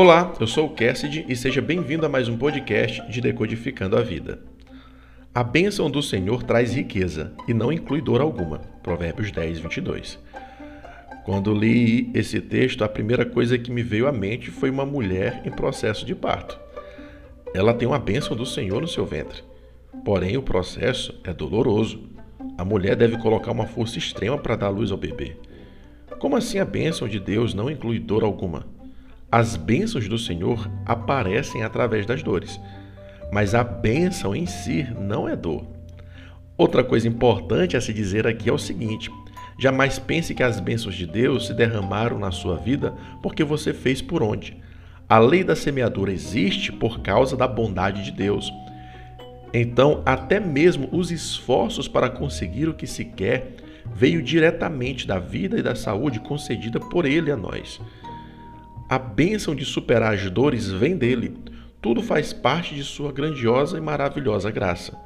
Olá, eu sou o Cassidy e seja bem-vindo a mais um podcast de Decodificando a Vida. A bênção do Senhor traz riqueza e não inclui dor alguma. Provérbios 10, 22. Quando li esse texto, a primeira coisa que me veio à mente foi uma mulher em processo de parto. Ela tem uma bênção do Senhor no seu ventre. Porém, o processo é doloroso. A mulher deve colocar uma força extrema para dar luz ao bebê. Como assim a bênção de Deus não inclui dor alguma? As bênçãos do Senhor aparecem através das dores, mas a bênção em si não é dor. Outra coisa importante a se dizer aqui é o seguinte: jamais pense que as bênçãos de Deus se derramaram na sua vida porque você fez por onde. A lei da semeadura existe por causa da bondade de Deus. Então, até mesmo os esforços para conseguir o que se quer veio diretamente da vida e da saúde concedida por Ele a nós. A bênção de superar as dores vem dele. Tudo faz parte de sua grandiosa e maravilhosa graça.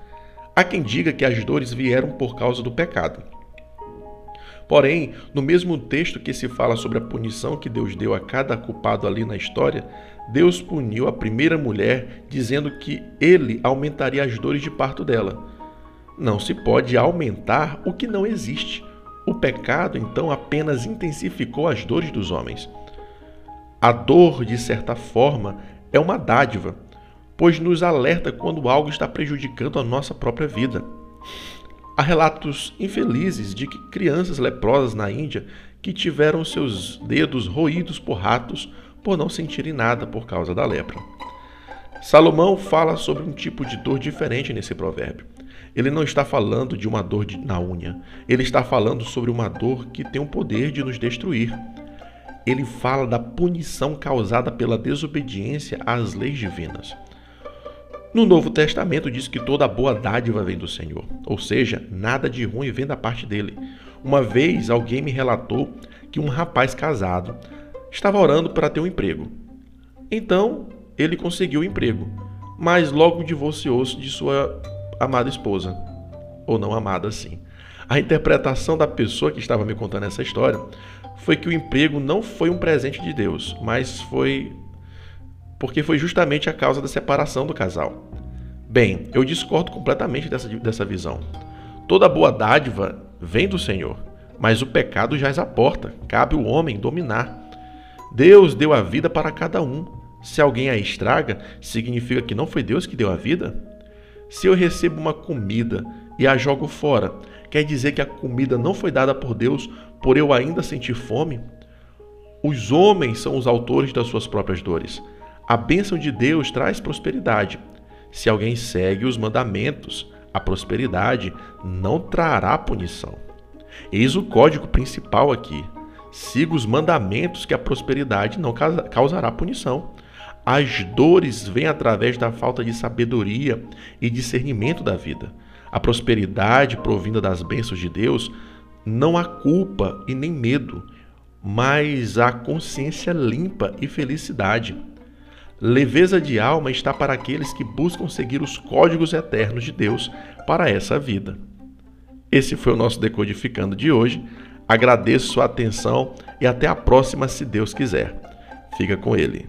Há quem diga que as dores vieram por causa do pecado. Porém, no mesmo texto que se fala sobre a punição que Deus deu a cada culpado ali na história, Deus puniu a primeira mulher dizendo que ele aumentaria as dores de parto dela. Não se pode aumentar o que não existe. O pecado, então, apenas intensificou as dores dos homens. A dor, de certa forma, é uma dádiva, pois nos alerta quando algo está prejudicando a nossa própria vida. Há relatos infelizes de que crianças leprosas na Índia que tiveram seus dedos roídos por ratos por não sentirem nada por causa da lepra. Salomão fala sobre um tipo de dor diferente nesse provérbio. Ele não está falando de uma dor de, na unha, ele está falando sobre uma dor que tem o poder de nos destruir. Ele fala da punição causada pela desobediência às leis divinas. No Novo Testamento diz que toda boa dádiva vem do Senhor, ou seja, nada de ruim vem da parte dele. Uma vez alguém me relatou que um rapaz casado estava orando para ter um emprego. Então, ele conseguiu o emprego, mas logo divorciou-se de sua amada esposa, ou não amada assim. A interpretação da pessoa que estava me contando essa história foi que o emprego não foi um presente de Deus, mas foi porque foi justamente a causa da separação do casal. Bem, eu discordo completamente dessa, dessa visão. Toda boa dádiva vem do Senhor, mas o pecado jaz à porta, cabe o homem dominar. Deus deu a vida para cada um. Se alguém a estraga, significa que não foi Deus que deu a vida? Se eu recebo uma comida e a jogo fora, quer dizer que a comida não foi dada por Deus por eu ainda sentir fome? Os homens são os autores das suas próprias dores. A bênção de Deus traz prosperidade. Se alguém segue os mandamentos, a prosperidade não trará punição. Eis o código principal aqui. Siga os mandamentos que a prosperidade não causará punição. As dores vêm através da falta de sabedoria e discernimento da vida. A prosperidade provinda das bênçãos de Deus não há culpa e nem medo, mas há consciência limpa e felicidade. Leveza de alma está para aqueles que buscam seguir os códigos eternos de Deus para essa vida. Esse foi o nosso Decodificando de hoje. Agradeço sua atenção e até a próxima, se Deus quiser. Fica com ele.